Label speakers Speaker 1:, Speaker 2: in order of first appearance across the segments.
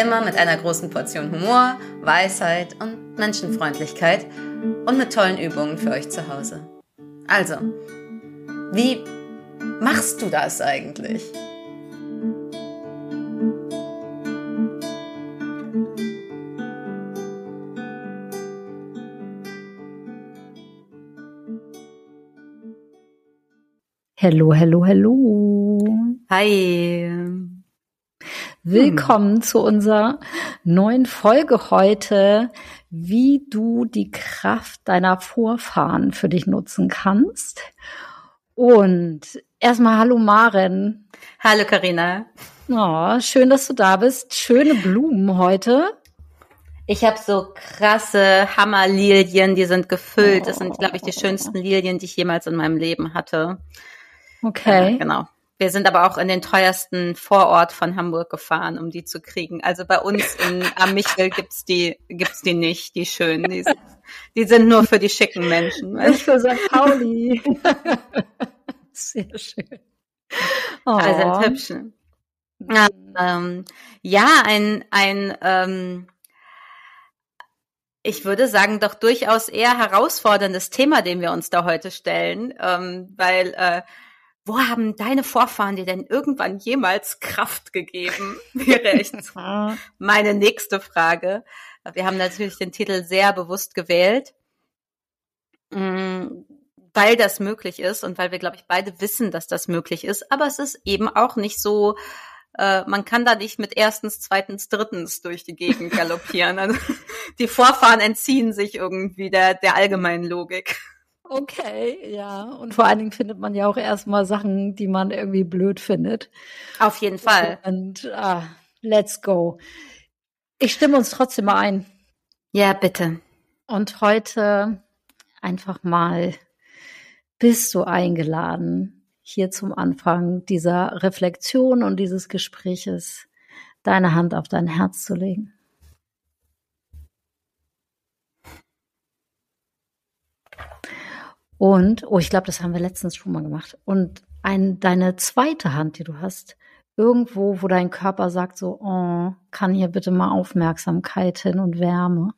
Speaker 1: Immer mit einer großen Portion Humor, Weisheit und Menschenfreundlichkeit und mit tollen Übungen für euch zu Hause. Also, wie machst du das eigentlich?
Speaker 2: Hallo, hallo, hallo.
Speaker 1: Hi.
Speaker 2: Willkommen hm. zu unserer neuen Folge heute, wie du die Kraft deiner Vorfahren für dich nutzen kannst. Und erstmal hallo Maren.
Speaker 1: Hallo Karina.
Speaker 2: Oh, schön, dass du da bist. Schöne Blumen heute.
Speaker 1: Ich habe so krasse Hammerlilien, die sind gefüllt. Das sind, glaube ich, die schönsten Lilien, die ich jemals in meinem Leben hatte.
Speaker 2: Okay.
Speaker 1: Ja, genau. Wir sind aber auch in den teuersten Vorort von Hamburg gefahren, um die zu kriegen. Also bei uns in am Michel gibt's die gibt's die nicht, die schönen. Die, die sind nur für die schicken Menschen.
Speaker 2: Nicht für St. Pauli. Sehr schön.
Speaker 1: Oh. Also hübschen. Ähm, ja, ein ein ähm, ich würde sagen, doch durchaus eher herausforderndes Thema, dem wir uns da heute stellen, ähm, weil äh, wo haben deine Vorfahren dir denn irgendwann jemals Kraft gegeben? Wäre echt meine nächste Frage. Wir haben natürlich den Titel sehr bewusst gewählt, mm, weil das möglich ist und weil wir, glaube ich, beide wissen, dass das möglich ist. Aber es ist eben auch nicht so, äh, man kann da nicht mit erstens, zweitens, drittens durch die Gegend galoppieren. Also, die Vorfahren entziehen sich irgendwie der, der allgemeinen Logik.
Speaker 2: Okay, ja. Und vor allen Dingen findet man ja auch erstmal Sachen, die man irgendwie blöd findet.
Speaker 1: Auf jeden Fall.
Speaker 2: Und ah, let's go. Ich stimme uns trotzdem mal ein.
Speaker 1: Ja, bitte.
Speaker 2: Und heute einfach mal bist du eingeladen, hier zum Anfang dieser Reflexion und dieses Gespräches deine Hand auf dein Herz zu legen. Und, oh, ich glaube, das haben wir letztens schon mal gemacht. Und ein, deine zweite Hand, die du hast, irgendwo, wo dein Körper sagt so, oh, kann hier bitte mal Aufmerksamkeit hin und Wärme.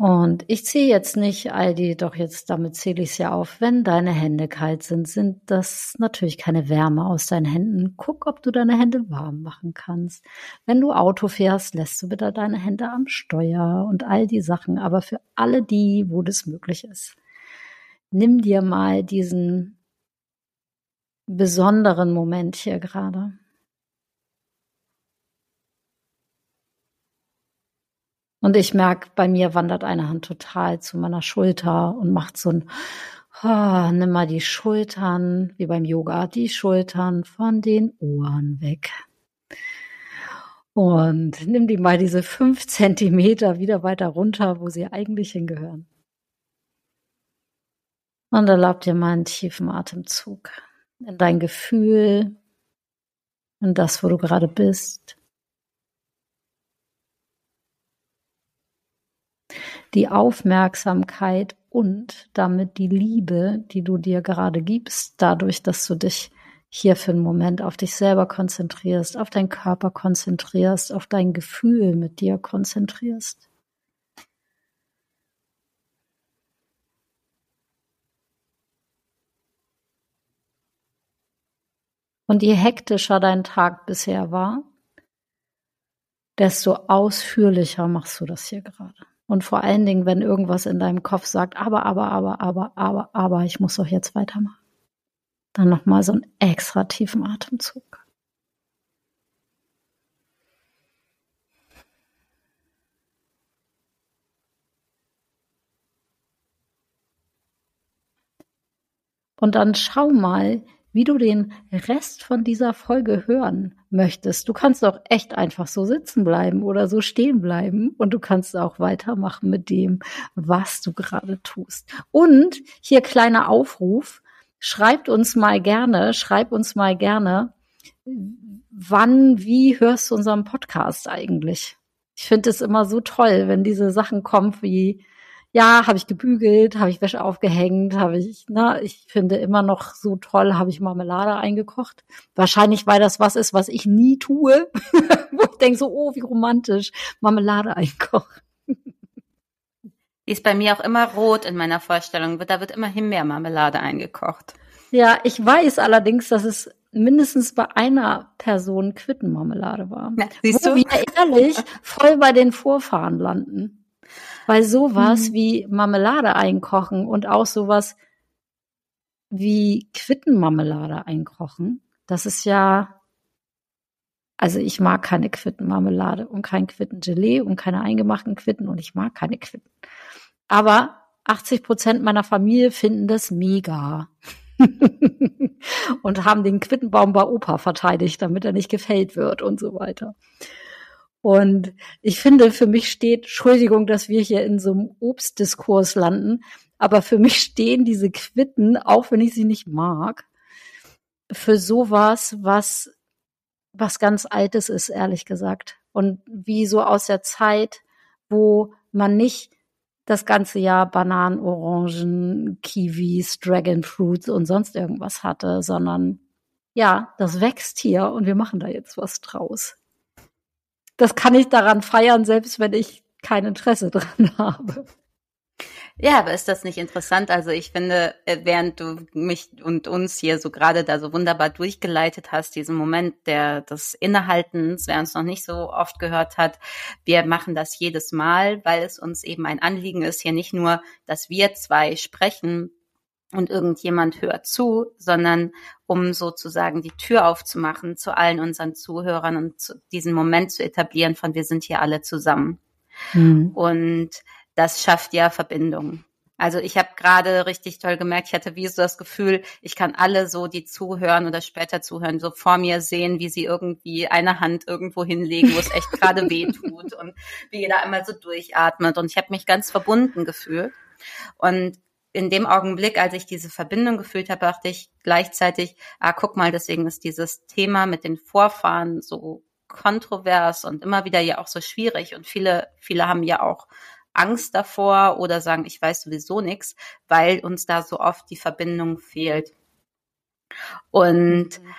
Speaker 2: Und ich ziehe jetzt nicht all die, doch jetzt damit zähle ich es ja auf. Wenn deine Hände kalt sind, sind das natürlich keine Wärme aus deinen Händen. Guck, ob du deine Hände warm machen kannst. Wenn du Auto fährst, lässt du bitte deine Hände am Steuer und all die Sachen. Aber für alle die, wo das möglich ist, nimm dir mal diesen besonderen Moment hier gerade. Und ich merke, bei mir wandert eine Hand total zu meiner Schulter und macht so ein, oh, nimm mal die Schultern, wie beim Yoga, die Schultern von den Ohren weg. Und nimm die mal diese fünf Zentimeter wieder weiter runter, wo sie eigentlich hingehören. Und erlaub dir mal einen tiefen Atemzug in dein Gefühl, in das, wo du gerade bist. Die Aufmerksamkeit und damit die Liebe, die du dir gerade gibst, dadurch, dass du dich hier für einen Moment auf dich selber konzentrierst, auf deinen Körper konzentrierst, auf dein Gefühl mit dir konzentrierst. Und je hektischer dein Tag bisher war, desto ausführlicher machst du das hier gerade. Und vor allen Dingen, wenn irgendwas in deinem Kopf sagt, aber, aber, aber, aber, aber, aber, ich muss doch jetzt weitermachen. Dann nochmal so einen extra tiefen Atemzug. Und dann schau mal, wie du den Rest von dieser Folge hören möchtest. Du kannst auch echt einfach so sitzen bleiben oder so stehen bleiben und du kannst auch weitermachen mit dem, was du gerade tust. Und hier kleiner Aufruf. Schreibt uns mal gerne, schreib uns mal gerne, wann, wie hörst du unseren Podcast eigentlich? Ich finde es immer so toll, wenn diese Sachen kommen wie, ja, habe ich gebügelt, habe ich Wäsche aufgehängt, habe ich, na, ich finde immer noch so toll, habe ich Marmelade eingekocht. Wahrscheinlich, weil das was ist, was ich nie tue, wo ich denke so, oh, wie romantisch, Marmelade einkochen.
Speaker 1: Die ist bei mir auch immer rot in meiner Vorstellung. Da wird immer Himbeermarmelade eingekocht.
Speaker 2: Ja, ich weiß allerdings, dass es mindestens bei einer Person Quittenmarmelade war. Ja, siehst wo du? wir ehrlich voll bei den Vorfahren landen. Weil sowas mhm. wie Marmelade einkochen und auch sowas wie Quittenmarmelade einkochen, das ist ja, also ich mag keine Quittenmarmelade und kein Quittengelee und keine eingemachten Quitten und ich mag keine Quitten. Aber 80 Prozent meiner Familie finden das mega. und haben den Quittenbaum bei Opa verteidigt, damit er nicht gefällt wird und so weiter. Und ich finde, für mich steht, Entschuldigung, dass wir hier in so einem Obstdiskurs landen, aber für mich stehen diese Quitten, auch wenn ich sie nicht mag, für sowas, was, was ganz Altes ist, ehrlich gesagt. Und wie so aus der Zeit, wo man nicht das ganze Jahr Bananen, Orangen, Kiwis, Dragon Fruits und sonst irgendwas hatte, sondern ja, das wächst hier und wir machen da jetzt was draus das kann ich daran feiern, selbst wenn ich kein Interesse dran habe.
Speaker 1: Ja, aber ist das nicht interessant? Also ich finde, äh, während du mich und uns hier so gerade da so wunderbar durchgeleitet hast, diesen Moment der des Innehaltens, wer uns noch nicht so oft gehört hat, wir machen das jedes Mal, weil es uns eben ein Anliegen ist, hier nicht nur, dass wir zwei sprechen, und irgendjemand hört zu, sondern um sozusagen die Tür aufzumachen zu allen unseren Zuhörern und zu, diesen Moment zu etablieren von wir sind hier alle zusammen. Mhm. Und das schafft ja Verbindungen. Also ich habe gerade richtig toll gemerkt, ich hatte wie so das Gefühl, ich kann alle so, die zuhören oder später zuhören, so vor mir sehen, wie sie irgendwie eine Hand irgendwo hinlegen, wo es echt gerade weh tut und wie jeder einmal so durchatmet. Und ich habe mich ganz verbunden gefühlt. Und in dem Augenblick, als ich diese Verbindung gefühlt habe, dachte ich gleichzeitig, ah, guck mal, deswegen ist dieses Thema mit den Vorfahren so kontrovers und immer wieder ja auch so schwierig. Und viele, viele haben ja auch Angst davor oder sagen, ich weiß sowieso nichts, weil uns da so oft die Verbindung fehlt. Und mhm.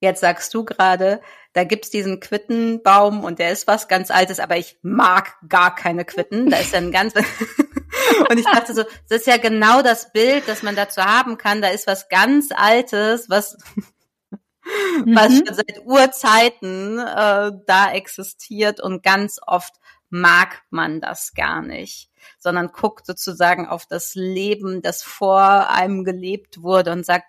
Speaker 1: jetzt sagst du gerade, da gibt's diesen Quittenbaum und der ist was ganz Altes, aber ich mag gar keine Quitten. Da ist ja ein ganz Und ich dachte so, das ist ja genau das Bild, das man dazu haben kann. Da ist was ganz Altes, was, mhm. was schon seit Urzeiten äh, da existiert und ganz oft mag man das gar nicht, sondern guckt sozusagen auf das Leben, das vor einem gelebt wurde und sagt,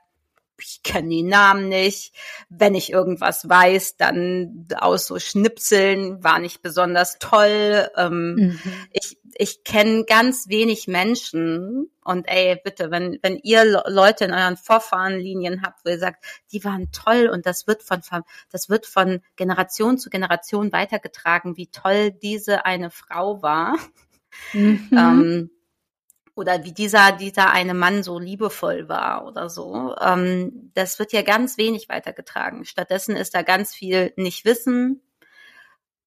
Speaker 1: ich kenne die Namen nicht. Wenn ich irgendwas weiß, dann aus so Schnipseln war nicht besonders toll. Ähm, mhm. Ich, ich kenne ganz wenig Menschen. Und ey, bitte, wenn, wenn ihr Leute in euren Vorfahrenlinien habt, wo ihr sagt, die waren toll und das wird von, das wird von Generation zu Generation weitergetragen, wie toll diese eine Frau war. Mhm. Ähm, oder wie dieser, dieser eine Mann so liebevoll war oder so. Ähm, das wird ja ganz wenig weitergetragen. Stattdessen ist da ganz viel nicht wissen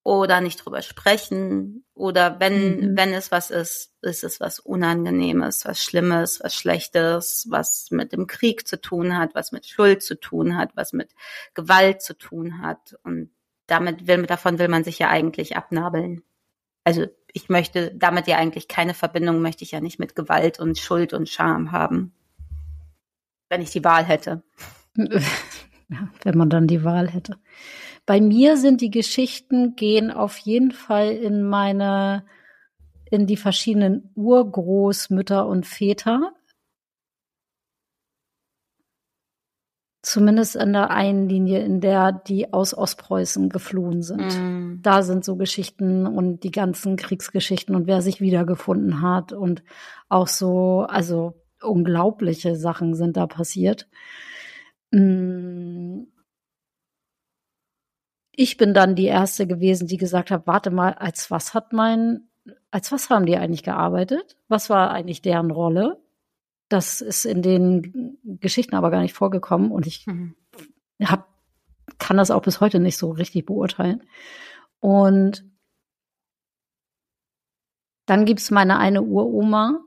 Speaker 1: oder nicht drüber sprechen oder wenn, mhm. wenn es was ist, ist es was Unangenehmes, was Schlimmes, was Schlechtes, was mit dem Krieg zu tun hat, was mit Schuld zu tun hat, was mit Gewalt zu tun hat und damit will, davon will man sich ja eigentlich abnabeln. Also ich möchte damit ja eigentlich keine Verbindung, möchte ich ja nicht mit Gewalt und Schuld und Scham haben. Wenn ich die Wahl hätte.
Speaker 2: Ja, wenn man dann die Wahl hätte. Bei mir sind die Geschichten gehen auf jeden Fall in meine, in die verschiedenen Urgroßmütter und Väter. zumindest in der einen Linie, in der die aus Ostpreußen geflohen sind. Mm. Da sind so Geschichten und die ganzen Kriegsgeschichten und wer sich wiedergefunden hat und auch so, also unglaubliche Sachen sind da passiert. mm, ich bin dann die erste gewesen, die gesagt hat, warte mal, als was hat mein, als was haben die eigentlich gearbeitet? Was war eigentlich deren Rolle? Das ist in den Geschichten aber gar nicht vorgekommen und ich mhm. hab, kann das auch bis heute nicht so richtig beurteilen. Und dann gibt's meine eine Uroma,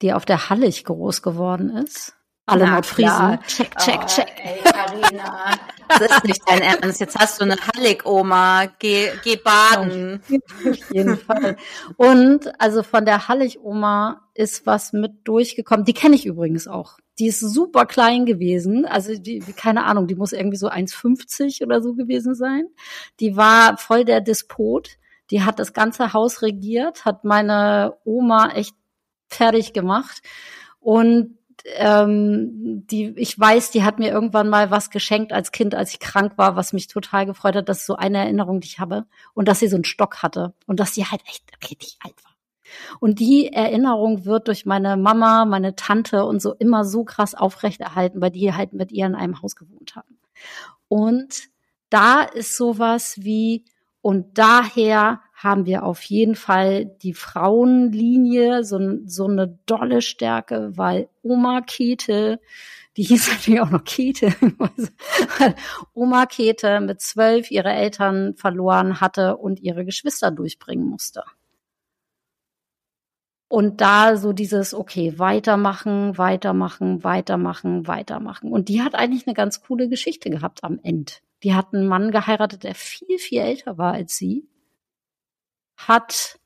Speaker 2: die auf der Hallig groß geworden ist. Alle Na, Nordfriesen.
Speaker 1: Check, check, oh, check. Ey, Carina, das ist nicht dein Ernst. Jetzt hast du eine Hallig-Oma. Geh, geh baden.
Speaker 2: Auf jeden Fall. Und also von der Hallig-Oma ist was mit durchgekommen. Die kenne ich übrigens auch. Die ist super klein gewesen. Also die, keine Ahnung, die muss irgendwie so 1,50 oder so gewesen sein. Die war voll der Despot. Die hat das ganze Haus regiert, hat meine Oma echt fertig gemacht. Und ähm, die, ich weiß, die hat mir irgendwann mal was geschenkt als Kind, als ich krank war, was mich total gefreut hat. Das ist so eine Erinnerung, die ich habe. Und dass sie so einen Stock hatte. Und dass sie halt echt richtig alt war. Und die Erinnerung wird durch meine Mama, meine Tante und so immer so krass aufrechterhalten, weil die halt mit ihr in einem Haus gewohnt haben. Und da ist sowas wie, und daher haben wir auf jeden Fall die Frauenlinie, so, so eine dolle Stärke, weil Oma Kete, die hieß natürlich auch noch Kete, Oma Kete mit zwölf ihre Eltern verloren hatte und ihre Geschwister durchbringen musste. Und da so dieses, okay, weitermachen, weitermachen, weitermachen, weitermachen. Und die hat eigentlich eine ganz coole Geschichte gehabt am Ende. Die hat einen Mann geheiratet, der viel, viel älter war als sie. Hat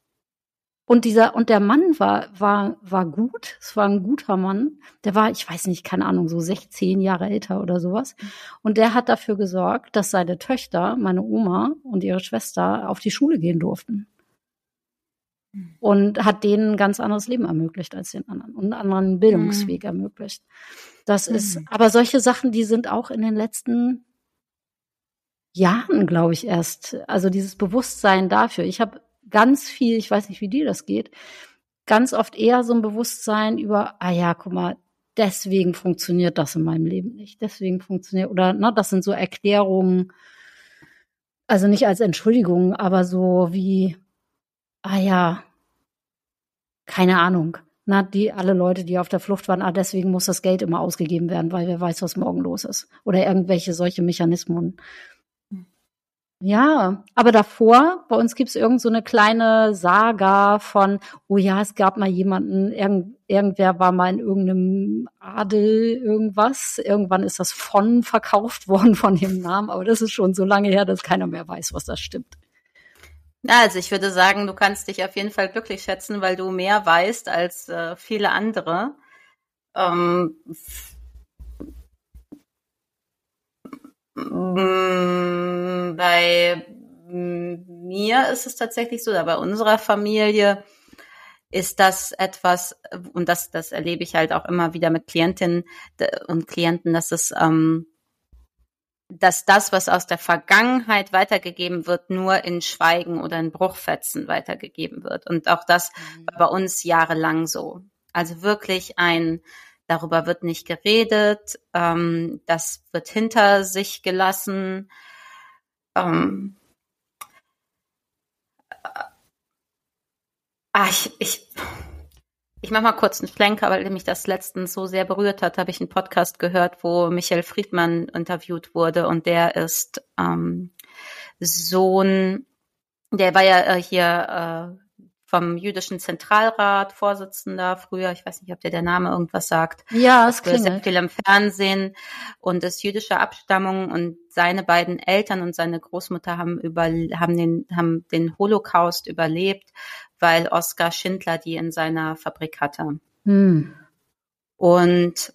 Speaker 2: und dieser, und der Mann war, war, war gut. Es war ein guter Mann. Der war, ich weiß nicht, keine Ahnung, so 16 Jahre älter oder sowas. Und der hat dafür gesorgt, dass seine Töchter, meine Oma und ihre Schwester auf die Schule gehen durften. Und hat denen ein ganz anderes Leben ermöglicht als den anderen und einen anderen Bildungsweg mhm. ermöglicht. Das mhm. ist, aber solche Sachen, die sind auch in den letzten Jahren, glaube ich, erst, also dieses Bewusstsein dafür. Ich habe ganz viel, ich weiß nicht, wie dir das geht, ganz oft eher so ein Bewusstsein über, ah ja, guck mal, deswegen funktioniert das in meinem Leben nicht. Deswegen funktioniert, oder na, das sind so Erklärungen, also nicht als Entschuldigung, aber so wie, ah ja, keine Ahnung. Na, die alle Leute, die auf der Flucht waren, ah, deswegen muss das Geld immer ausgegeben werden, weil wer weiß, was morgen los ist. Oder irgendwelche solche Mechanismen. Ja, aber davor, bei uns gibt's irgend so eine kleine Saga von, oh ja, es gab mal jemanden, irgend, irgendwer war mal in irgendeinem Adel irgendwas. Irgendwann ist das von verkauft worden von dem Namen, aber das ist schon so lange her, dass keiner mehr weiß, was das stimmt.
Speaker 1: Na, also ich würde sagen, du kannst dich auf jeden Fall glücklich schätzen, weil du mehr weißt als äh, viele andere. Ähm, bei mir ist es tatsächlich so, bei unserer Familie ist das etwas, und das, das erlebe ich halt auch immer wieder mit Klientinnen und Klienten, dass es, ähm, dass das, was aus der Vergangenheit weitergegeben wird, nur in Schweigen oder in Bruchfetzen weitergegeben wird. Und auch das mhm. war bei uns jahrelang so. Also wirklich ein, darüber wird nicht geredet, ähm, das wird hinter sich gelassen. Ähm, ah, ich, ich, ich mache mal kurz einen Schlenker, weil mich das letztens so sehr berührt hat, habe ich einen Podcast gehört, wo Michael Friedmann interviewt wurde und der ist ähm, Sohn, der war ja äh, hier äh, vom jüdischen Zentralrat Vorsitzender früher. Ich weiß nicht, ob dir der Name irgendwas sagt.
Speaker 2: Ja, es klingelt. Sehr
Speaker 1: viel im Fernsehen und ist jüdischer Abstammung und seine beiden Eltern und seine Großmutter haben über, haben den, haben den Holocaust überlebt, weil Oskar Schindler die in seiner Fabrik hatte. Hm. Und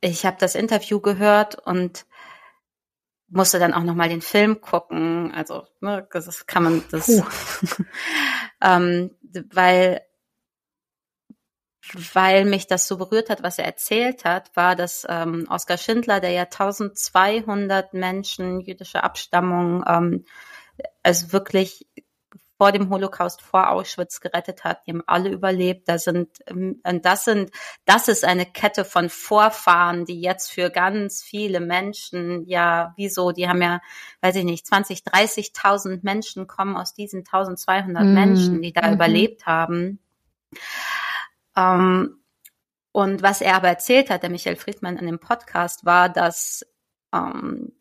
Speaker 1: ich habe das Interview gehört und musste dann auch noch mal den Film gucken. Also ne, das kann man das, ähm, weil weil mich das so berührt hat, was er erzählt hat, war, dass ähm, Oskar Schindler, der ja 1200 Menschen jüdischer Abstammung, ähm, also wirklich vor dem Holocaust, vor Auschwitz gerettet hat. Die haben alle überlebt. Da sind, ähm, und das sind, das ist eine Kette von Vorfahren, die jetzt für ganz viele Menschen, ja, wieso, die haben ja, weiß ich nicht, 20, 30.000 Menschen kommen aus diesen 1200 mhm. Menschen, die da mhm. überlebt haben. Ähm, und was er aber erzählt hat, der Michael Friedmann in dem Podcast, war, dass ähm,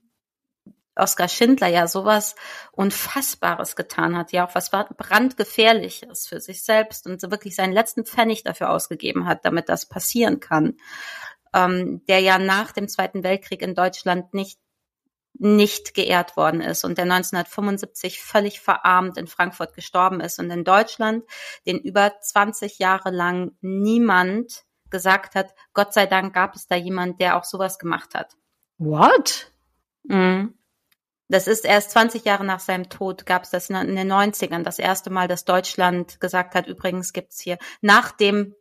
Speaker 1: Oskar Schindler ja sowas Unfassbares getan hat, ja auch was brandgefährliches für sich selbst und so wirklich seinen letzten Pfennig dafür ausgegeben hat, damit das passieren kann. Ähm, der ja nach dem Zweiten Weltkrieg in Deutschland nicht nicht geehrt worden ist und der 1975 völlig verarmt in Frankfurt gestorben ist und in Deutschland den über 20 Jahre lang niemand gesagt hat, Gott sei Dank gab es da jemand, der auch sowas gemacht hat.
Speaker 2: What?
Speaker 1: Mhm. Das ist erst 20 Jahre nach seinem Tod gab es das in den 90ern das erste Mal, dass Deutschland gesagt hat, übrigens gibt's hier, nachdem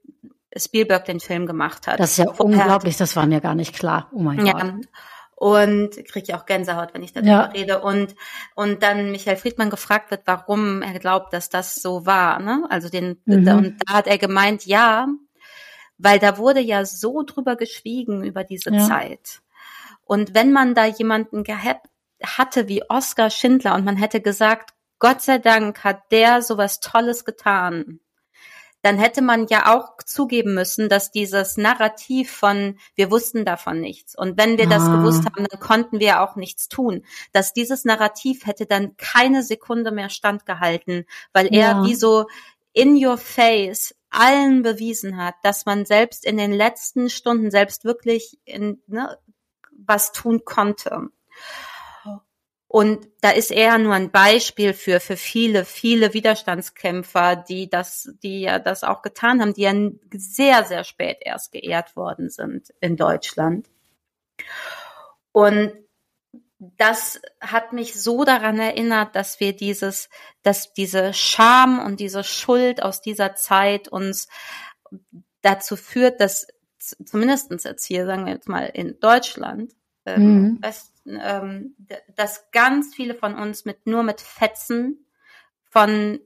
Speaker 1: Spielberg den Film gemacht hat.
Speaker 2: Das ist ja Vorher unglaublich, das war mir gar nicht klar. Oh mein ja. Gott.
Speaker 1: Und kriege ja auch Gänsehaut, wenn ich darüber ja. rede. Und, und dann Michael Friedmann gefragt wird, warum er glaubt, dass das so war. Ne? Also den, mhm. und da hat er gemeint, ja, weil da wurde ja so drüber geschwiegen über diese ja. Zeit. Und wenn man da jemanden gehabt hatte wie Oskar Schindler und man hätte gesagt, Gott sei Dank hat der sowas Tolles getan, dann hätte man ja auch zugeben müssen, dass dieses Narrativ von wir wussten davon nichts und wenn wir ah. das gewusst haben, dann konnten wir auch nichts tun, dass dieses Narrativ hätte dann keine Sekunde mehr standgehalten, weil er ja. wie so in your face allen bewiesen hat, dass man selbst in den letzten Stunden selbst wirklich in, ne, was tun konnte. Und da ist er nur ein Beispiel für, für viele, viele Widerstandskämpfer, die das, die ja das auch getan haben, die ja sehr, sehr spät erst geehrt worden sind in Deutschland. Und das hat mich so daran erinnert, dass wir dieses, dass diese Scham und diese Schuld aus dieser Zeit uns dazu führt, dass zumindestens jetzt hier, sagen wir jetzt mal in Deutschland, ähm, mhm. West, ähm, dass ganz viele von uns mit nur mit Fetzen von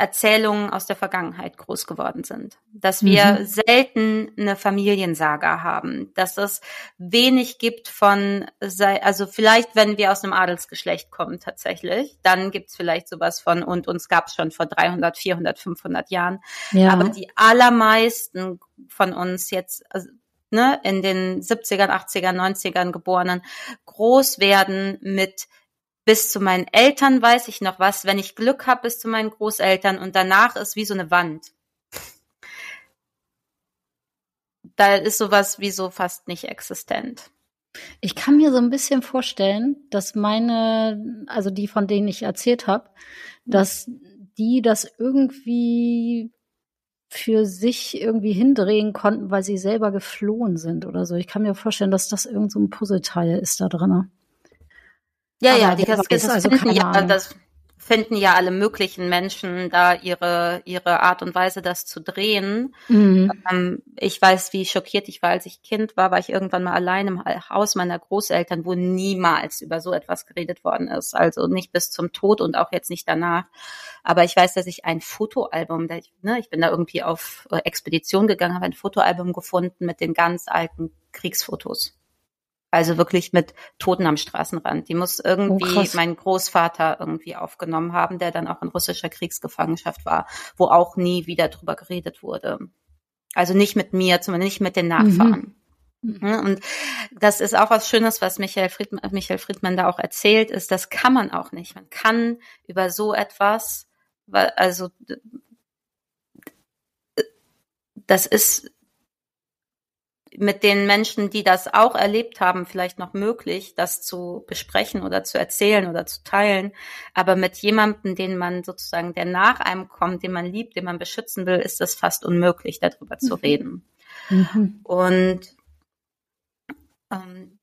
Speaker 1: Erzählungen aus der Vergangenheit groß geworden sind. Dass wir mhm. selten eine Familiensaga haben, dass es wenig gibt von, also vielleicht, wenn wir aus einem Adelsgeschlecht kommen tatsächlich, dann gibt's vielleicht sowas von, und uns gab's schon vor 300, 400, 500 Jahren. Ja. Aber die allermeisten von uns jetzt, also, ne, in den 70ern, 80ern, 90ern geborenen, groß werden mit bis zu meinen Eltern weiß ich noch was, wenn ich Glück habe, bis zu meinen Großeltern und danach ist wie so eine Wand. Da ist sowas wie so fast nicht existent.
Speaker 2: Ich kann mir so ein bisschen vorstellen, dass meine, also die, von denen ich erzählt habe, dass die das irgendwie für sich irgendwie hindrehen konnten, weil sie selber geflohen sind oder so. Ich kann mir vorstellen, dass das irgend so ein Puzzleteil ist da drin.
Speaker 1: Ja, Aber ja, die das, das, also finden ja, das finden ja alle möglichen Menschen da ihre, ihre Art und Weise, das zu drehen. Mhm. Ähm, ich weiß, wie schockiert ich war, als ich Kind war, war ich irgendwann mal allein im Haus meiner Großeltern, wo niemals über so etwas geredet worden ist. Also nicht bis zum Tod und auch jetzt nicht danach. Aber ich weiß, dass ich ein Fotoalbum, ich, ne, ich bin da irgendwie auf Expedition gegangen, habe ein Fotoalbum gefunden mit den ganz alten Kriegsfotos. Also wirklich mit Toten am Straßenrand. Die muss irgendwie oh, mein Großvater irgendwie aufgenommen haben, der dann auch in russischer Kriegsgefangenschaft war, wo auch nie wieder drüber geredet wurde. Also nicht mit mir, zumindest nicht mit den Nachfahren. Mhm. mhm. Und das ist auch was Schönes, was Michael Friedmann, Michael Friedmann da auch erzählt, ist, das kann man auch nicht. Man kann über so etwas, also das ist mit den Menschen, die das auch erlebt haben, vielleicht noch möglich, das zu besprechen oder zu erzählen oder zu teilen. Aber mit jemandem, den man sozusagen, der nach einem kommt, den man liebt, den man beschützen will, ist es fast unmöglich, darüber mhm. zu reden. Mhm. Und ähm,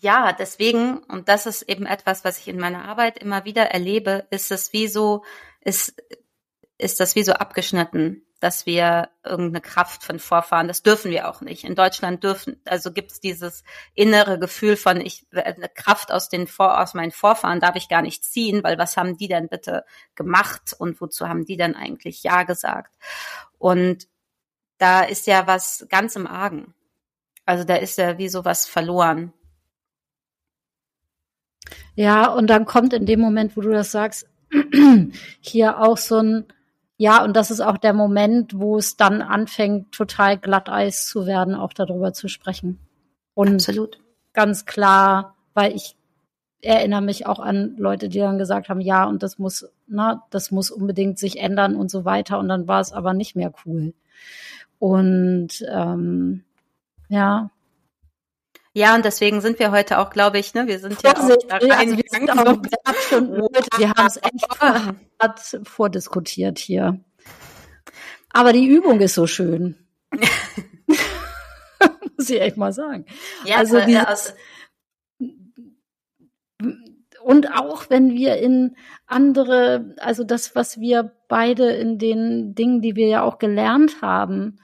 Speaker 1: ja, deswegen, und das ist eben etwas, was ich in meiner Arbeit immer wieder erlebe, ist es wie so, ist, ist das wie so abgeschnitten dass wir irgendeine Kraft von Vorfahren, das dürfen wir auch nicht. In Deutschland dürfen, also gibt es dieses innere Gefühl von, ich eine Kraft aus den Vor, aus meinen Vorfahren darf ich gar nicht ziehen, weil was haben die denn bitte gemacht und wozu haben die denn eigentlich Ja gesagt? Und da ist ja was ganz im Argen. Also da ist ja wie sowas verloren.
Speaker 2: Ja, und dann kommt in dem Moment, wo du das sagst, hier auch so ein, ja, und das ist auch der Moment, wo es dann anfängt, total Glatteis zu werden, auch darüber zu sprechen. Und Absolut. ganz klar, weil ich erinnere mich auch an Leute, die dann gesagt haben, ja, und das muss, na, das muss unbedingt sich ändern und so weiter. Und dann war es aber nicht mehr cool. Und ähm, ja,
Speaker 1: ja, und deswegen sind wir heute auch, glaube ich, ne, wir sind ja auch da rein, also wir, sind auch,
Speaker 2: wir haben es echt vordiskutiert hier. Aber die Übung ist so schön. Muss ich echt mal sagen. Ja, also, äh, dieses, und auch wenn wir in andere, also das, was wir beide in den Dingen, die wir ja auch gelernt haben,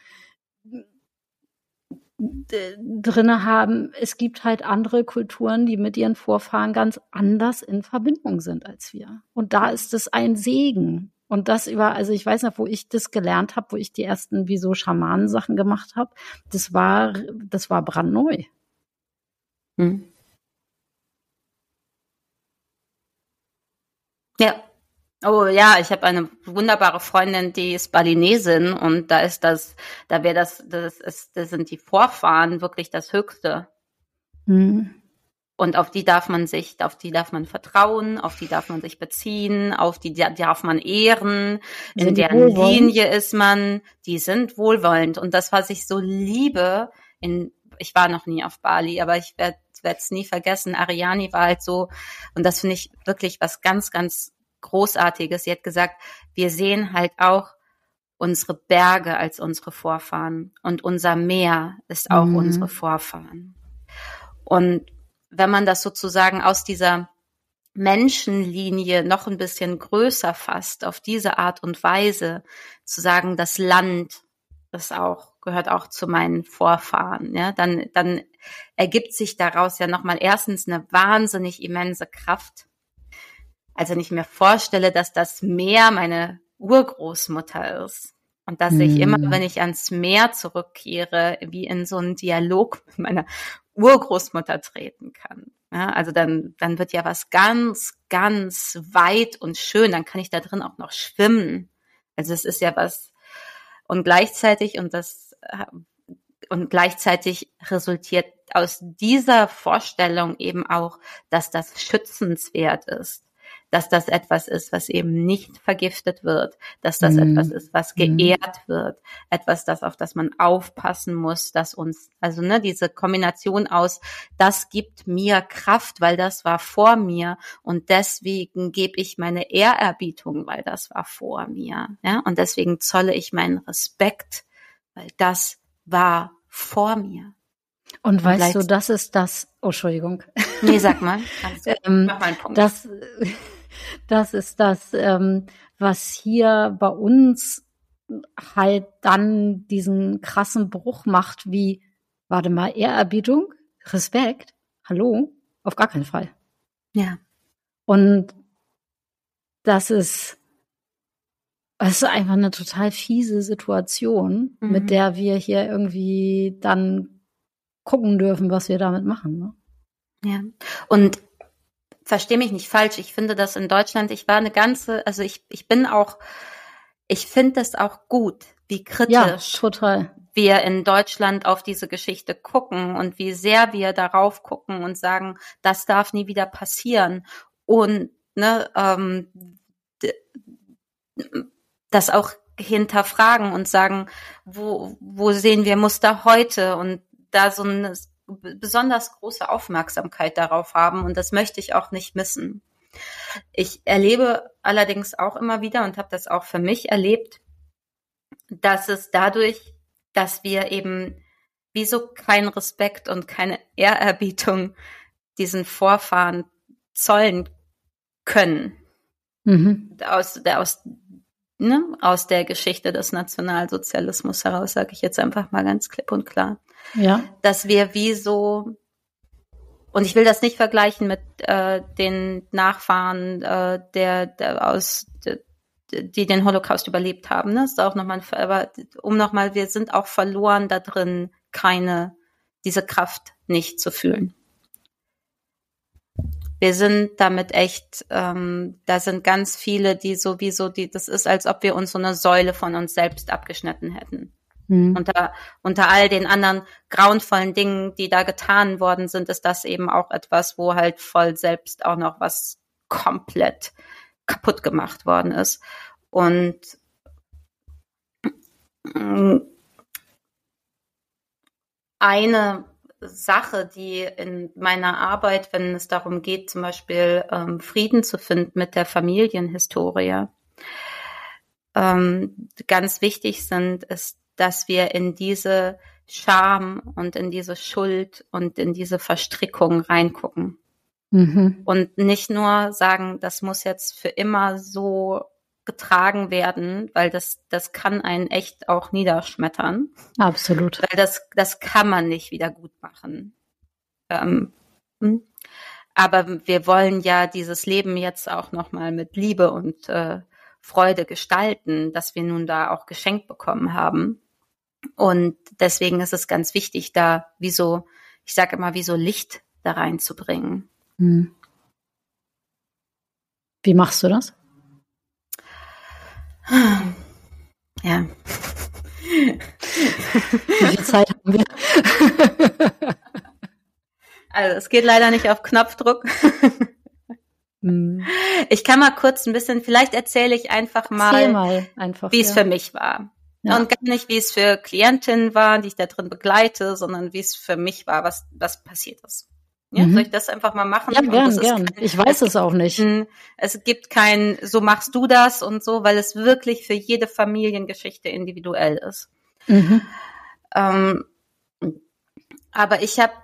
Speaker 2: drinne haben, es gibt halt andere Kulturen, die mit ihren Vorfahren ganz anders in Verbindung sind als wir. Und da ist es ein Segen. Und das über, also ich weiß noch, wo ich das gelernt habe, wo ich die ersten wie so Schamanensachen gemacht habe, das war, das war brandneu. Hm.
Speaker 1: Ja, Oh ja, ich habe eine wunderbare Freundin, die ist Balinesin und da ist das, da wäre das, das ist, das sind die Vorfahren wirklich das Höchste. Mhm. Und auf die darf man sich, auf die darf man vertrauen, auf die darf man sich beziehen, auf die darf man ehren, in deren Linie ist man, die sind wohlwollend. Und das, was ich so liebe, in, ich war noch nie auf Bali, aber ich werde es nie vergessen, Ariani war halt so, und das finde ich wirklich was ganz, ganz Großartiges. Sie hat gesagt, wir sehen halt auch unsere Berge als unsere Vorfahren und unser Meer ist auch mhm. unsere Vorfahren. Und wenn man das sozusagen aus dieser Menschenlinie noch ein bisschen größer fasst, auf diese Art und Weise zu sagen, das Land ist auch, gehört auch zu meinen Vorfahren, ja, dann, dann ergibt sich daraus ja nochmal erstens eine wahnsinnig immense Kraft, also nicht mehr vorstelle, dass das Meer meine Urgroßmutter ist. Und dass ich immer, mhm. wenn ich ans Meer zurückkehre, wie in so einen Dialog mit meiner Urgroßmutter treten kann. Ja, also dann, dann wird ja was ganz, ganz weit und schön. Dann kann ich da drin auch noch schwimmen. Also es ist ja was, und gleichzeitig, und das, und gleichzeitig resultiert aus dieser Vorstellung eben auch, dass das schützenswert ist dass das etwas ist, was eben nicht vergiftet wird, dass das mhm. etwas ist, was mhm. geehrt mhm. wird, etwas, das auf das man aufpassen muss, dass uns, also ne, diese Kombination aus, das gibt mir Kraft, weil das war vor mir und deswegen gebe ich meine Ehrerbietung, weil das war vor mir, ja, und deswegen zolle ich meinen Respekt, weil das war vor mir.
Speaker 2: Und, und weißt du, das ist das, oh, Entschuldigung.
Speaker 1: Nee, sag mal.
Speaker 2: ähm, mach mal einen Punkt. Das, das ist das, ähm, was hier bei uns halt dann diesen krassen Bruch macht, wie, warte mal, Ehrerbietung, Respekt, hallo, auf gar keinen Fall.
Speaker 1: Ja.
Speaker 2: Und das ist, das ist einfach eine total fiese Situation, mhm. mit der wir hier irgendwie dann gucken dürfen, was wir damit machen. Ne?
Speaker 1: Ja. Und verstehe mich nicht falsch. Ich finde das in Deutschland, ich war eine ganze, also ich, ich bin auch, ich finde es auch gut, wie kritisch ja,
Speaker 2: total.
Speaker 1: wir in Deutschland auf diese Geschichte gucken und wie sehr wir darauf gucken und sagen, das darf nie wieder passieren. Und ne, ähm, das auch hinterfragen und sagen, wo, wo sehen wir Muster heute und da so ein besonders große Aufmerksamkeit darauf haben und das möchte ich auch nicht missen. Ich erlebe allerdings auch immer wieder und habe das auch für mich erlebt, dass es dadurch, dass wir eben wieso keinen Respekt und keine Ehrerbietung diesen Vorfahren zollen können. Mhm. Aus, aus ne, aus der Geschichte des Nationalsozialismus heraus, sage ich jetzt einfach mal ganz klipp und klar.
Speaker 2: Ja.
Speaker 1: Dass wir wie so, und ich will das nicht vergleichen mit äh, den Nachfahren äh, der, der aus die den Holocaust überlebt haben. Ne? ist auch nochmal, aber um nochmal, wir sind auch verloren da drin, keine, diese Kraft nicht zu fühlen. Wir sind damit echt, ähm, da sind ganz viele, die sowieso, die, das ist, als ob wir uns so eine Säule von uns selbst abgeschnitten hätten. Mhm. Unter, unter all den anderen grauenvollen Dingen, die da getan worden sind, ist das eben auch etwas, wo halt voll selbst auch noch was komplett kaputt gemacht worden ist. Und eine Sache, die in meiner Arbeit, wenn es darum geht, zum Beispiel ähm, Frieden zu finden mit der Familienhistorie, ähm, ganz wichtig sind, ist, dass wir in diese Scham und in diese Schuld und in diese Verstrickung reingucken. Mhm. Und nicht nur sagen, das muss jetzt für immer so getragen werden, weil das, das kann einen echt auch niederschmettern.
Speaker 2: Absolut.
Speaker 1: Weil das, das kann man nicht wieder gut machen. Ähm, hm? aber wir wollen ja dieses Leben jetzt auch nochmal mit Liebe und äh, Freude gestalten, dass wir nun da auch geschenkt bekommen haben. Und deswegen ist es ganz wichtig, da wie so, ich sage immer, wie so Licht da reinzubringen. Hm.
Speaker 2: Wie machst du das?
Speaker 1: Ja.
Speaker 2: Wie viel Zeit haben wir?
Speaker 1: Also es geht leider nicht auf Knopfdruck. Ich kann mal kurz ein bisschen, vielleicht erzähle ich einfach mal,
Speaker 2: mal
Speaker 1: wie es für mich war. Ja. Und gar nicht, wie es für Klientinnen war, die ich da drin begleite, sondern wie es für mich war, was, was passiert ist. Ja, mhm. Soll ich das einfach mal machen?
Speaker 2: Ja, gern, gern. Kein, ich weiß es, es auch nicht.
Speaker 1: es gibt kein, so machst du das und so, weil es wirklich für jede Familiengeschichte individuell ist. Mhm. Ähm, aber ich habe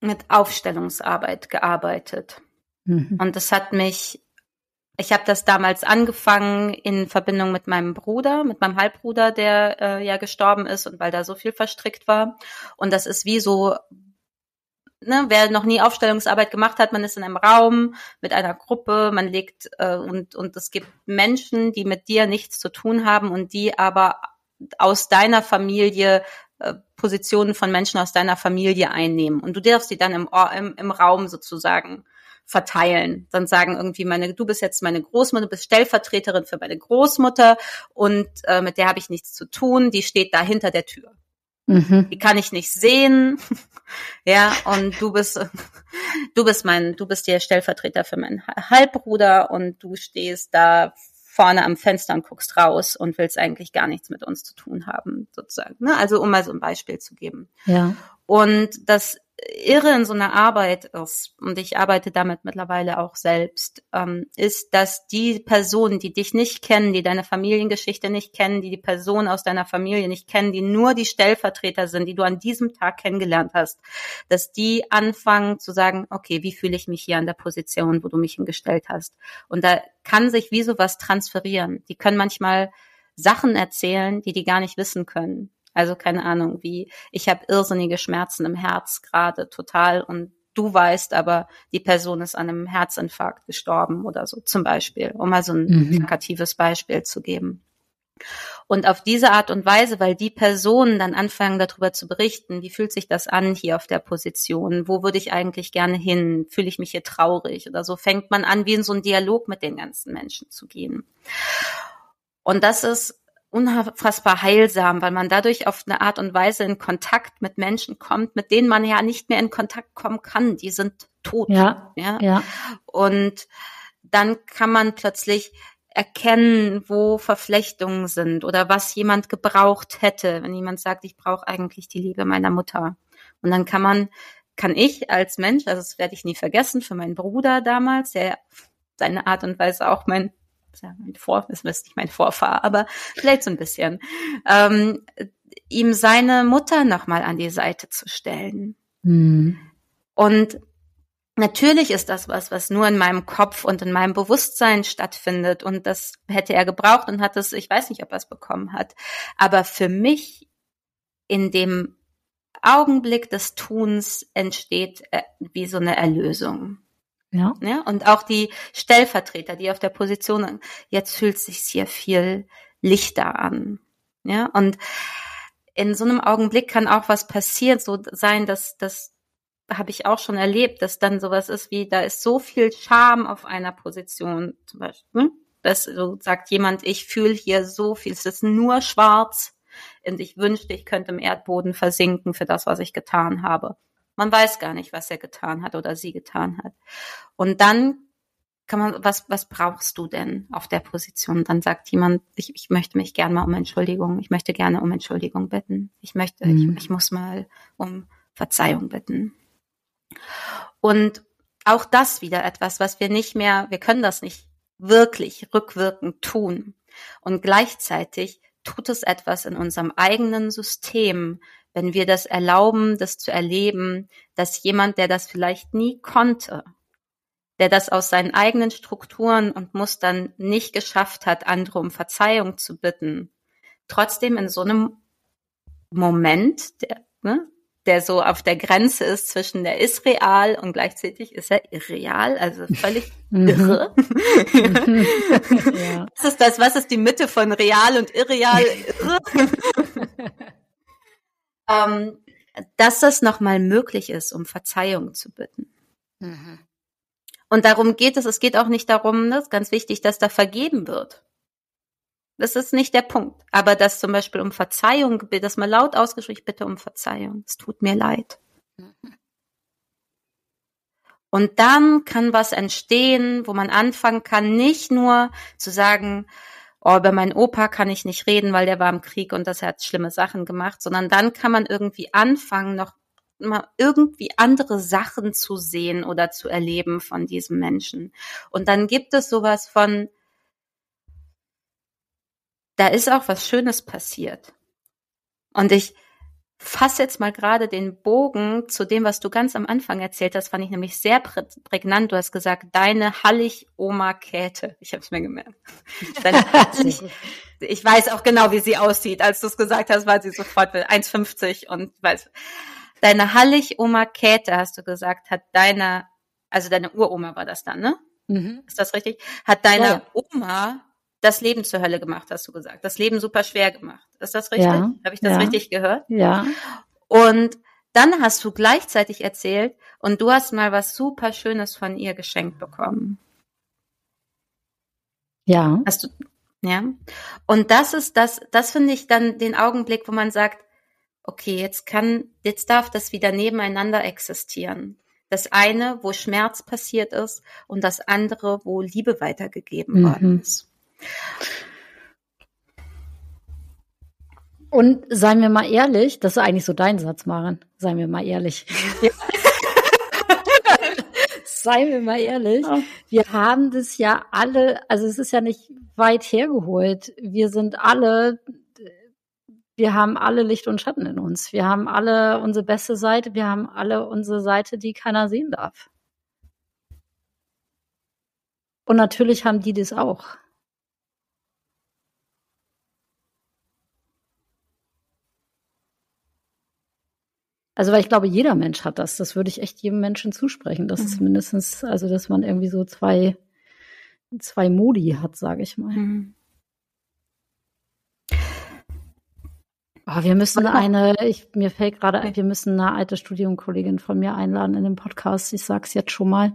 Speaker 1: mit Aufstellungsarbeit gearbeitet. Mhm. Und das hat mich, ich habe das damals angefangen in Verbindung mit meinem Bruder, mit meinem Halbbruder, der äh, ja gestorben ist und weil da so viel verstrickt war. Und das ist wie so ne, wer noch nie Aufstellungsarbeit gemacht hat, man ist in einem Raum mit einer Gruppe, man legt äh, und und es gibt Menschen, die mit dir nichts zu tun haben und die aber aus deiner Familie äh, Positionen von Menschen aus deiner Familie einnehmen und du darfst sie dann im, im, im Raum sozusagen verteilen. Dann sagen irgendwie meine, du bist jetzt meine Großmutter, du bist Stellvertreterin für meine Großmutter und äh, mit der habe ich nichts zu tun, die steht da hinter der Tür. Mhm. Die kann ich nicht sehen. ja, und du bist, du bist mein, du bist der Stellvertreter für meinen Halbbruder und du stehst da vorne am Fenster und guckst raus und willst eigentlich gar nichts mit uns zu tun haben, sozusagen. Ne? Also um mal so ein Beispiel zu geben.
Speaker 2: Ja.
Speaker 1: Und das irre in so einer Arbeit ist, und ich arbeite damit mittlerweile auch selbst, ähm, ist, dass die Personen, die dich nicht kennen, die deine Familiengeschichte nicht kennen, die die Personen aus deiner Familie nicht kennen, die nur die Stellvertreter sind, die du an diesem Tag kennengelernt hast, dass die anfangen zu sagen, okay, wie fühle ich mich hier an der Position, wo du mich hingestellt hast? Und da kann sich wie sowas transferieren. Die können manchmal Sachen erzählen, die die gar nicht wissen können. Also keine Ahnung, wie ich habe irrsinnige Schmerzen im Herz gerade total und du weißt aber, die Person ist an einem Herzinfarkt gestorben oder so zum Beispiel, um mal so ein mhm. Beispiel zu geben. Und auf diese Art und Weise, weil die Personen dann anfangen darüber zu berichten, wie fühlt sich das an hier auf der Position, wo würde ich eigentlich gerne hin, fühle ich mich hier traurig oder so, fängt man an, wie in so einen Dialog mit den ganzen Menschen zu gehen. Und das ist unfassbar heilsam, weil man dadurch auf eine Art und Weise in Kontakt mit Menschen kommt, mit denen man ja nicht mehr in Kontakt kommen kann. Die sind tot.
Speaker 2: Ja. ja. ja.
Speaker 1: Und dann kann man plötzlich erkennen, wo Verflechtungen sind oder was jemand gebraucht hätte, wenn jemand sagt, ich brauche eigentlich die Liebe meiner Mutter. Und dann kann man, kann ich als Mensch, also das werde ich nie vergessen, für meinen Bruder damals, der seine Art und Weise auch mein ja mein Vor, das ist nicht mein Vorfahr, aber vielleicht so ein bisschen, ähm, ihm seine Mutter nochmal an die Seite zu stellen. Mhm. Und Natürlich ist das was, was nur in meinem Kopf und in meinem Bewusstsein stattfindet und das hätte er gebraucht und hat es, ich weiß nicht, ob er es bekommen hat. Aber für mich in dem Augenblick des Tuns entsteht äh, wie so eine Erlösung. Ja. ja. Und auch die Stellvertreter, die auf der Position, jetzt fühlt sich hier viel lichter an. Ja. Und in so einem Augenblick kann auch was passiert, so sein, dass, dass habe ich auch schon erlebt, dass dann sowas ist wie, da ist so viel Scham auf einer Position, zum Beispiel, ne? dass so sagt jemand, ich fühle hier so viel, es ist nur schwarz und ich wünschte, ich könnte im Erdboden versinken für das, was ich getan habe. Man weiß gar nicht, was er getan hat oder sie getan hat. Und dann kann man, was, was brauchst du denn auf der Position? Dann sagt jemand, ich, ich möchte mich gerne mal um Entschuldigung, ich möchte gerne um Entschuldigung bitten. Ich möchte, mhm. ich, ich muss mal um Verzeihung bitten. Und auch das wieder etwas, was wir nicht mehr, wir können das nicht wirklich rückwirkend tun. Und gleichzeitig tut es etwas in unserem eigenen System, wenn wir das erlauben, das zu erleben, dass jemand, der das vielleicht nie konnte, der das aus seinen eigenen Strukturen und Mustern nicht geschafft hat, andere um Verzeihung zu bitten, trotzdem in so einem Moment, der, ne, der so auf der Grenze ist zwischen der ist real und gleichzeitig ist er irreal, also völlig mhm. irre. ja. Was ist das? Was ist die Mitte von real und irreal? Irre. Ähm, dass das nochmal möglich ist, um Verzeihung zu bitten. Mhm. Und darum geht es. Es geht auch nicht darum, das ist ganz wichtig, dass da vergeben wird. Das ist nicht der Punkt. Aber dass zum Beispiel um Verzeihung, dass man laut ausgesprochen, bitte um Verzeihung. Es tut mir leid. Und dann kann was entstehen, wo man anfangen kann, nicht nur zu sagen, oh, über meinen Opa kann ich nicht reden, weil der war im Krieg und das hat schlimme Sachen gemacht, sondern dann kann man irgendwie anfangen, noch mal irgendwie andere Sachen zu sehen oder zu erleben von diesem Menschen. Und dann gibt es sowas von, da ist auch was Schönes passiert. Und ich fasse jetzt mal gerade den Bogen zu dem, was du ganz am Anfang erzählt hast, fand ich nämlich sehr prägnant. Du hast gesagt, deine Hallig-Oma Käthe. Ich habe es mir gemerkt. Hallig, ich weiß auch genau, wie sie aussieht. Als du es gesagt hast, war sie sofort 1,50 und weiß. Deine Hallig-Oma Käthe, hast du gesagt, hat deine, also deine Uroma war das dann, ne? Mhm. Ist das richtig? Hat deine ja. Oma das Leben zur Hölle gemacht, hast du gesagt. Das Leben super schwer gemacht. Ist das richtig? Ja, Habe ich das ja, richtig gehört?
Speaker 2: Ja.
Speaker 1: Und dann hast du gleichzeitig erzählt und du hast mal was super Schönes von ihr geschenkt bekommen.
Speaker 2: Ja.
Speaker 1: Hast du, ja. Und das ist das, das finde ich dann den Augenblick, wo man sagt, okay, jetzt kann, jetzt darf das wieder nebeneinander existieren. Das eine, wo Schmerz passiert ist und das andere, wo Liebe weitergegeben mhm. worden ist.
Speaker 2: Und seien wir mal ehrlich, das ist eigentlich so dein Satz, Maren. Seien wir mal ehrlich. seien wir mal ehrlich. Wir haben das ja alle, also es ist ja nicht weit hergeholt. Wir sind alle, wir haben alle Licht und Schatten in uns. Wir haben alle unsere beste Seite, wir haben alle unsere Seite, die keiner sehen darf. Und natürlich haben die das auch. Also, weil ich glaube, jeder Mensch hat das. Das würde ich echt jedem Menschen zusprechen. Das mhm. ist mindestens, also, dass man irgendwie so zwei, zwei Modi hat, sage ich mal. Mhm. Oh, wir müssen eine, ich, mir fällt gerade ein, wir müssen eine alte Studiumkollegin von mir einladen in den Podcast. Ich sag's jetzt schon mal.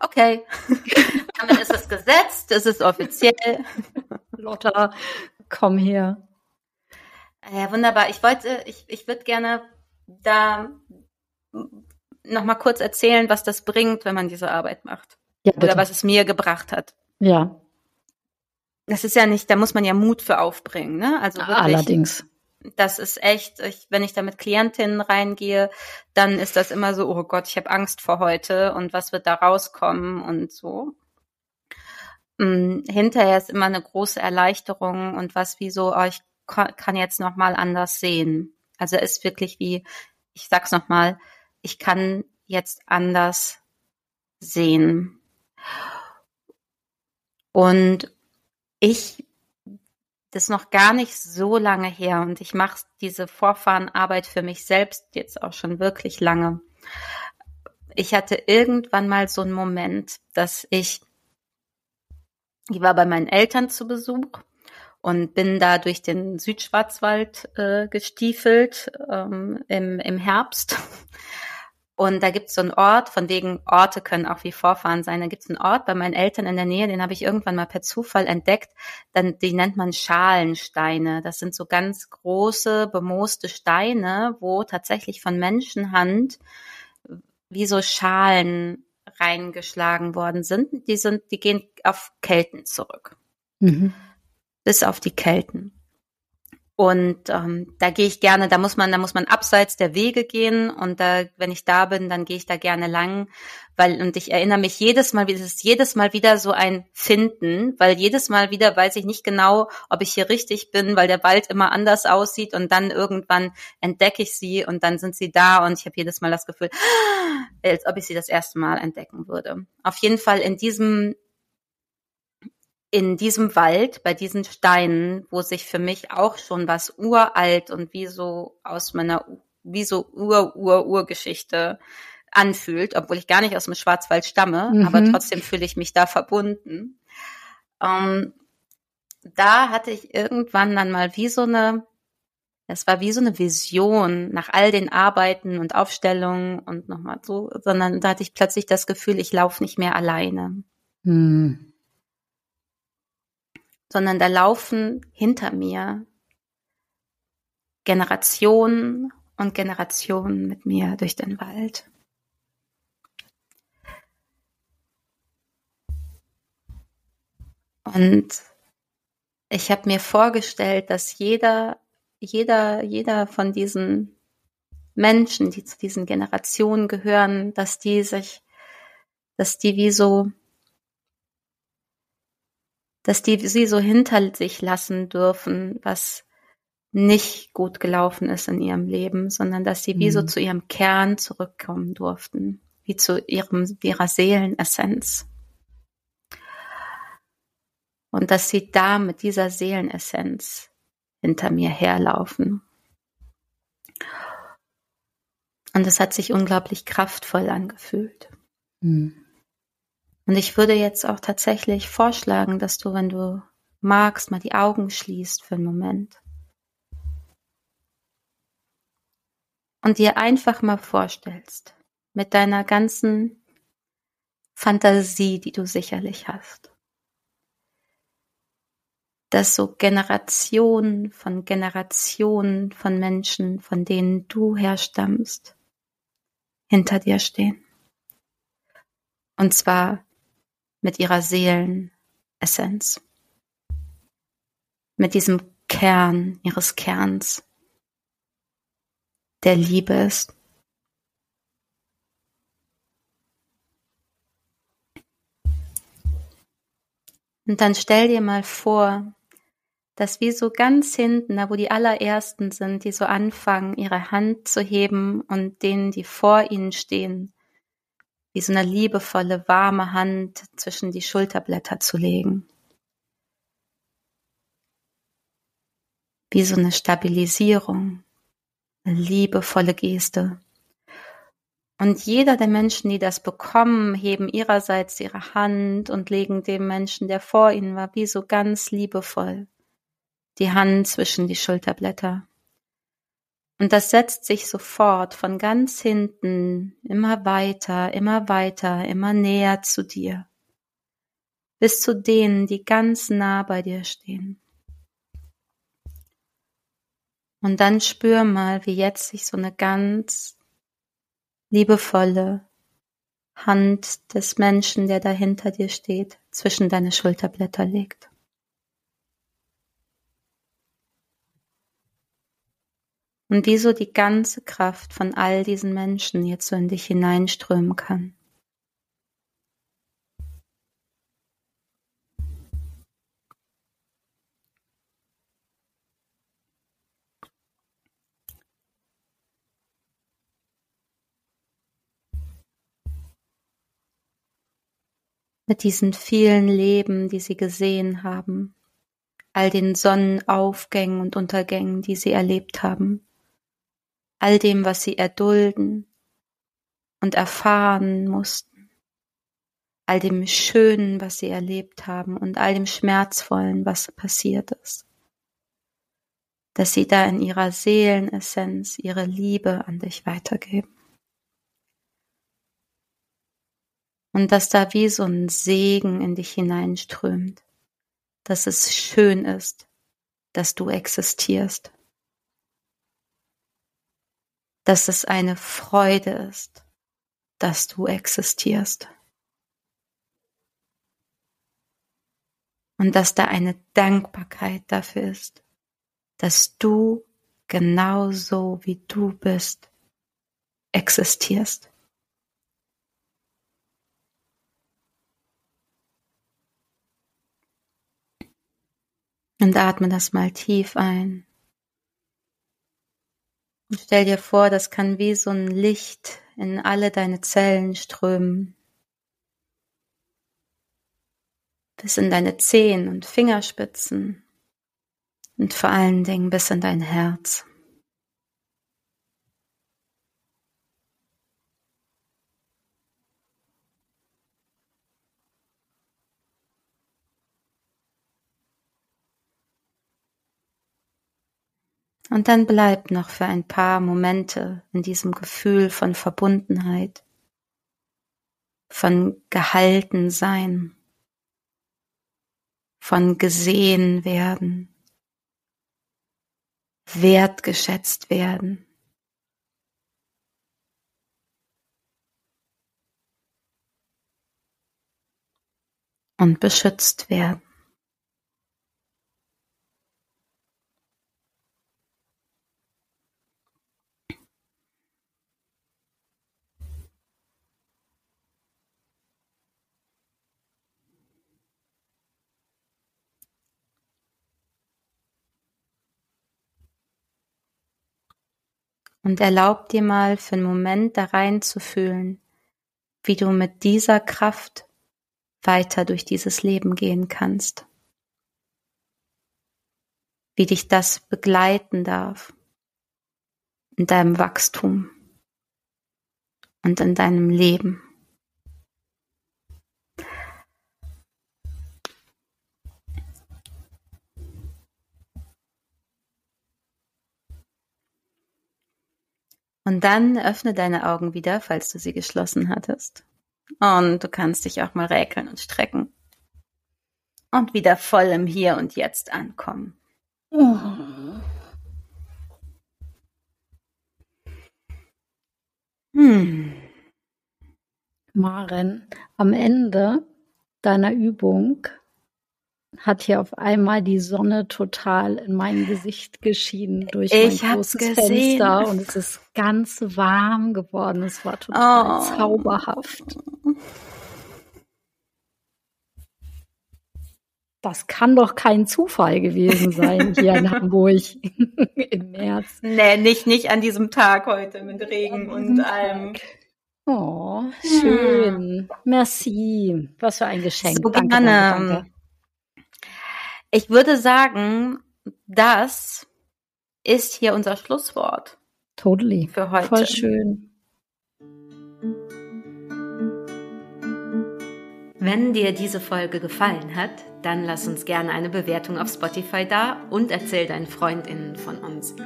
Speaker 1: Okay. Damit ist es gesetzt, es ist offiziell.
Speaker 2: Lotta, komm her.
Speaker 1: Ja, wunderbar. Ich wollte, ich, ich würde gerne da noch mal kurz erzählen, was das bringt, wenn man diese Arbeit macht. Ja, Oder was es mir gebracht hat.
Speaker 2: Ja.
Speaker 1: Das ist ja nicht, da muss man ja Mut für aufbringen, ne? Also wirklich,
Speaker 2: Allerdings.
Speaker 1: Das ist echt, ich, wenn ich da mit Klientinnen reingehe, dann ist das immer so, oh Gott, ich habe Angst vor heute und was wird da rauskommen und so. Mm, hinterher ist immer eine große Erleichterung und was wie so, oh, ich kann jetzt noch mal anders sehen. Also er ist wirklich wie, ich sag's nochmal, ich kann jetzt anders sehen. Und ich, das ist noch gar nicht so lange her und ich mache diese Vorfahrenarbeit für mich selbst jetzt auch schon wirklich lange. Ich hatte irgendwann mal so einen Moment, dass ich, ich war bei meinen Eltern zu Besuch und bin da durch den Südschwarzwald äh, gestiefelt ähm, im, im Herbst und da gibt's so einen Ort, von wegen Orte können auch wie Vorfahren sein. Da gibt's einen Ort bei meinen Eltern in der Nähe, den habe ich irgendwann mal per Zufall entdeckt. Dann, die nennt man Schalensteine. Das sind so ganz große, bemooste Steine, wo tatsächlich von Menschenhand wie so Schalen reingeschlagen worden sind. Die sind, die gehen auf Kelten zurück. Mhm. Bis auf die Kelten. Und ähm, da gehe ich gerne, da muss man, da muss man abseits der Wege gehen und da, wenn ich da bin, dann gehe ich da gerne lang, weil und ich erinnere mich jedes Mal, es ist jedes Mal wieder so ein Finden, weil jedes Mal wieder weiß ich nicht genau, ob ich hier richtig bin, weil der Wald immer anders aussieht und dann irgendwann entdecke ich sie und dann sind sie da und ich habe jedes Mal das Gefühl, als ob ich sie das erste Mal entdecken würde. Auf jeden Fall in diesem in diesem Wald, bei diesen Steinen, wo sich für mich auch schon was uralt und wie so aus meiner, wie so Ur-Ur-Urgeschichte anfühlt, obwohl ich gar nicht aus dem Schwarzwald stamme, mhm. aber trotzdem fühle ich mich da verbunden. Ähm, da hatte ich irgendwann dann mal wie so eine, es war wie so eine Vision nach all den Arbeiten und Aufstellungen und nochmal so, sondern da hatte ich plötzlich das Gefühl, ich laufe nicht mehr alleine. Mhm sondern da laufen hinter mir Generationen und Generationen mit mir durch den Wald. Und ich habe mir vorgestellt, dass jeder, jeder, jeder von diesen Menschen, die zu diesen Generationen gehören, dass die sich, dass die wie so dass die sie so hinter sich lassen dürfen, was nicht gut gelaufen ist in ihrem Leben, sondern dass sie mhm. wie so mhm. zu ihrem Kern zurückkommen durften, wie zu ihrem, ihrer Seelenessenz. Und dass sie da mit dieser Seelenessenz hinter mir herlaufen. Und es hat sich unglaublich kraftvoll angefühlt. Mhm. Und ich würde jetzt auch tatsächlich vorschlagen, dass du, wenn du magst, mal die Augen schließt für einen Moment. Und dir einfach mal vorstellst, mit deiner ganzen Fantasie, die du sicherlich hast, dass so Generationen von Generationen von Menschen, von denen du herstammst, hinter dir stehen. Und zwar mit ihrer Seelenessenz, mit diesem Kern ihres Kerns, der Liebe ist. Und dann stell dir mal vor, dass wir so ganz hinten, da wo die allerersten sind, die so anfangen, ihre Hand zu heben und denen, die vor ihnen stehen, wie so eine liebevolle, warme Hand zwischen die Schulterblätter zu legen. Wie so eine Stabilisierung, eine liebevolle Geste. Und jeder der Menschen, die das bekommen, heben ihrerseits ihre Hand und legen dem Menschen, der vor ihnen war, wie so ganz liebevoll die Hand zwischen die Schulterblätter. Und das setzt sich sofort von ganz hinten immer weiter, immer weiter, immer näher zu dir, bis zu denen, die ganz nah bei dir stehen. Und dann spür mal, wie jetzt sich so eine ganz liebevolle Hand des Menschen, der da hinter dir steht, zwischen deine Schulterblätter legt. Und wie so die ganze Kraft von all diesen Menschen jetzt so in dich hineinströmen kann. mit diesen vielen Leben, die sie gesehen haben, all den Sonnenaufgängen und Untergängen, die sie erlebt haben, all dem, was sie erdulden und erfahren mussten, all dem Schönen, was sie erlebt haben und all dem Schmerzvollen, was passiert ist, dass sie da in ihrer Seelenessenz ihre Liebe an dich weitergeben. und dass da wie so ein Segen in dich hineinströmt, dass es schön ist, dass du existierst, dass es eine Freude ist, dass du existierst und dass da eine Dankbarkeit dafür ist, dass du genauso wie du bist existierst. Und atme das mal tief ein. Und stell dir vor, das kann wie so ein Licht in alle deine Zellen strömen. Bis in deine Zehen und Fingerspitzen. Und vor allen Dingen bis in dein Herz. Und dann bleib noch für ein paar Momente in diesem Gefühl von Verbundenheit, von gehalten sein, von gesehen werden, wertgeschätzt werden. und beschützt werden. Und erlaub dir mal für einen Moment da rein zu fühlen, wie du mit dieser Kraft weiter durch dieses Leben gehen kannst. Wie dich das begleiten darf in deinem Wachstum und in deinem Leben. Und dann öffne deine Augen wieder, falls du sie geschlossen hattest. Und du kannst dich auch mal räkeln und strecken. Und wieder voll im Hier und Jetzt ankommen.
Speaker 2: Hm. Maren, am Ende deiner Übung hat hier auf einmal die Sonne total in mein Gesicht geschienen durch
Speaker 1: ich
Speaker 2: mein
Speaker 1: großes
Speaker 2: gesehen. Fenster und es ist ganz warm geworden. Es war total oh. zauberhaft. Das kann doch kein Zufall gewesen sein hier in Hamburg im März.
Speaker 1: Nee, nicht, nicht an diesem Tag heute mit Regen und allem.
Speaker 2: Oh, schön. Hm. Merci. Was für ein Geschenk.
Speaker 1: So danke, danke, danke. Ich würde sagen, das ist hier unser Schlusswort.
Speaker 2: Totally.
Speaker 1: Für heute.
Speaker 2: Voll schön.
Speaker 1: Wenn dir diese Folge gefallen hat, dann lass uns gerne eine Bewertung auf Spotify da und erzähl deinen FreundInnen von uns.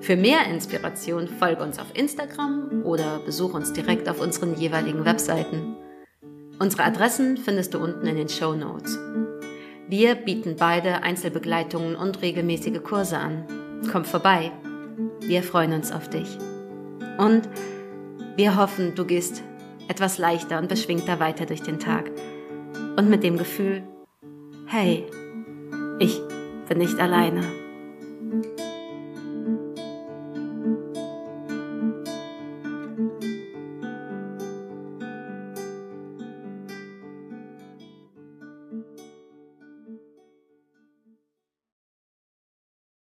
Speaker 1: Für mehr Inspiration folge uns auf Instagram oder besuch uns direkt auf unseren jeweiligen Webseiten. Unsere Adressen findest du unten in den Show Notes. Wir bieten beide Einzelbegleitungen und regelmäßige Kurse an. Komm vorbei. Wir freuen uns auf dich. Und wir hoffen, du gehst etwas leichter und beschwingter weiter durch den Tag. Und mit dem Gefühl, hey, ich bin nicht alleine.